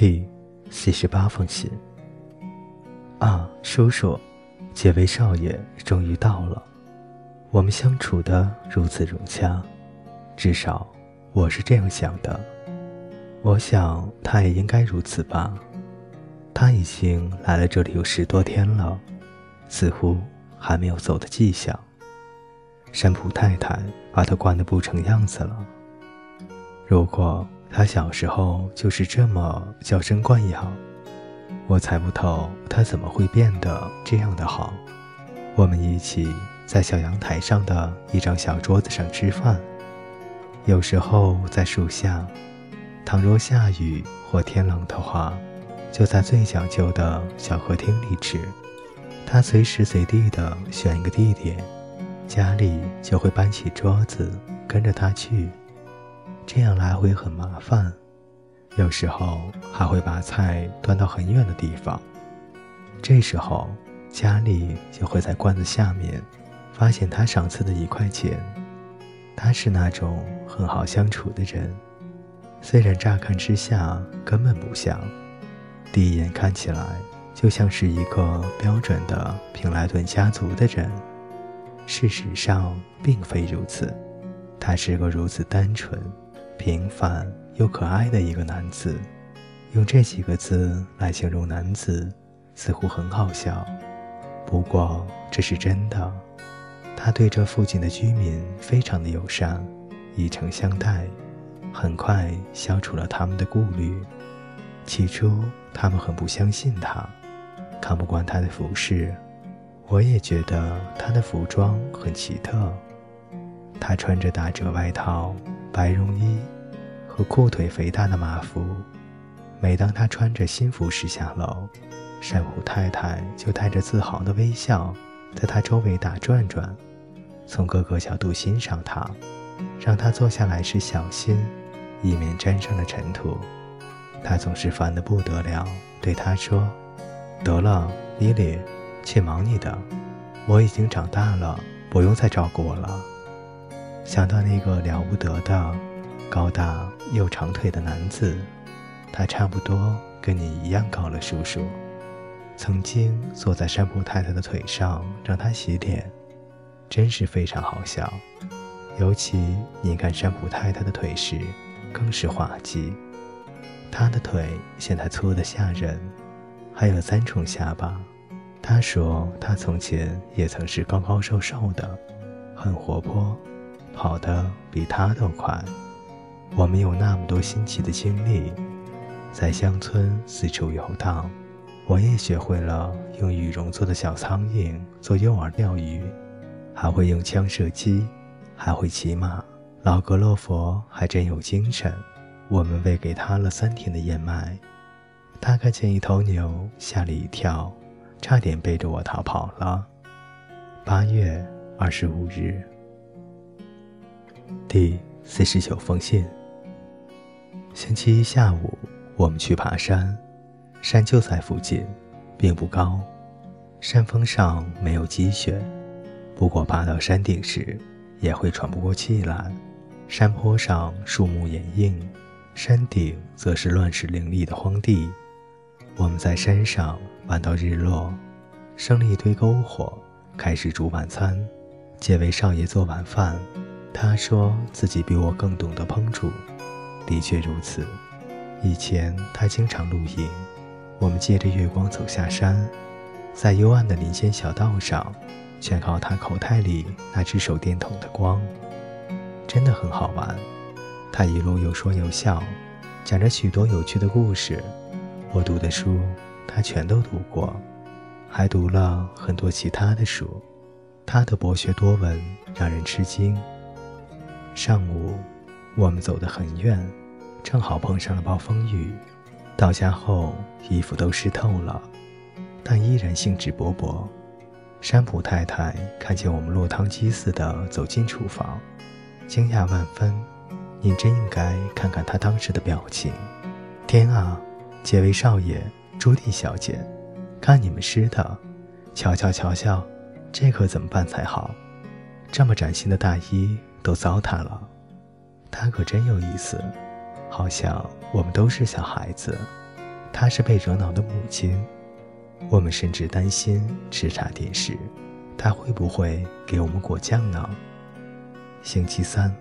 第四十八封信。啊，叔叔，这位少爷终于到了。我们相处的如此融洽，至少我是这样想的。我想他也应该如此吧。他已经来了这里有十多天了，似乎还没有走的迹象。山普太太把他惯得不成样子了。如果他小时候就是这么娇生惯养。我猜不透他怎么会变得这样的好。我们一起在小阳台上的一张小桌子上吃饭，有时候在树下。倘若下雨或天冷的话，就在最讲究的小客厅里吃。他随时随地的选一个地点，家里就会搬起桌子跟着他去，这样来回很麻烦。有时候还会把菜端到很远的地方，这时候家里就会在罐子下面发现他赏赐的一块钱。他是那种很好相处的人，虽然乍看之下根本不像，第一眼看起来就像是一个标准的平莱顿家族的人。事实上并非如此，他是个如此单纯、平凡。又可爱的一个男子，用这几个字来形容男子，似乎很好笑。不过这是真的。他对这附近的居民非常的友善，以诚相待，很快消除了他们的顾虑。起初他们很不相信他，看不惯他的服饰。我也觉得他的服装很奇特。他穿着打褶外套、白绒衣。和裤腿肥大的马服，每当他穿着新服饰下楼，山虎太太就带着自豪的微笑，在他周围打转转，从各个角度欣赏他，让他坐下来时小心，以免沾上了尘土。他总是烦得不得了，对他说：“得了，伊莉，去忙你的，我已经长大了，不用再照顾我了。”想到那个了不得的。高大又长腿的男子，他差不多跟你一样高了，叔叔。曾经坐在山普太太的腿上让她洗脸，真是非常好笑。尤其你看山普太太的腿时，更是滑稽。她的腿现在粗得吓人，还有三重下巴。他说他从前也曾是高高瘦瘦的，很活泼，跑得比他都快。我们有那么多新奇的经历，在乡村四处游荡。我也学会了用羽绒做的小苍蝇做诱饵钓鱼，还会用枪射击，还会骑马。老格洛佛还真有精神。我们喂给他了三天的燕麦，他看见一头牛，吓了一跳，差点背着我逃跑了。八月二十五日，第四十九封信。星期一下午，我们去爬山，山就在附近，并不高，山峰上没有积雪，不过爬到山顶时也会喘不过气来。山坡上树木掩映，山顶则是乱石林立的荒地。我们在山上玩到日落，生了一堆篝火，开始煮晚餐。借为少爷做晚饭，他说自己比我更懂得烹煮。的确如此，以前他经常露营，我们借着月光走下山，在幽暗的林间小道上，全靠他口袋里那只手电筒的光，真的很好玩。他一路有说有笑，讲着许多有趣的故事。我读的书，他全都读过，还读了很多其他的书。他的博学多闻让人吃惊。上午。我们走得很远，正好碰上了暴风雨。到家后，衣服都湿透了，但依然兴致勃勃。山普太太看见我们落汤鸡似的走进厨房，惊讶万分。您真应该看看她当时的表情。天啊，几位少爷、朱棣小姐，看你们湿的！瞧瞧瞧瞧，这可怎么办才好？这么崭新的大衣都糟蹋了。他可真有意思，好像我们都是小孩子。他是被惹恼的母亲。我们甚至担心吃茶点时，她会不会给我们果酱呢？星期三。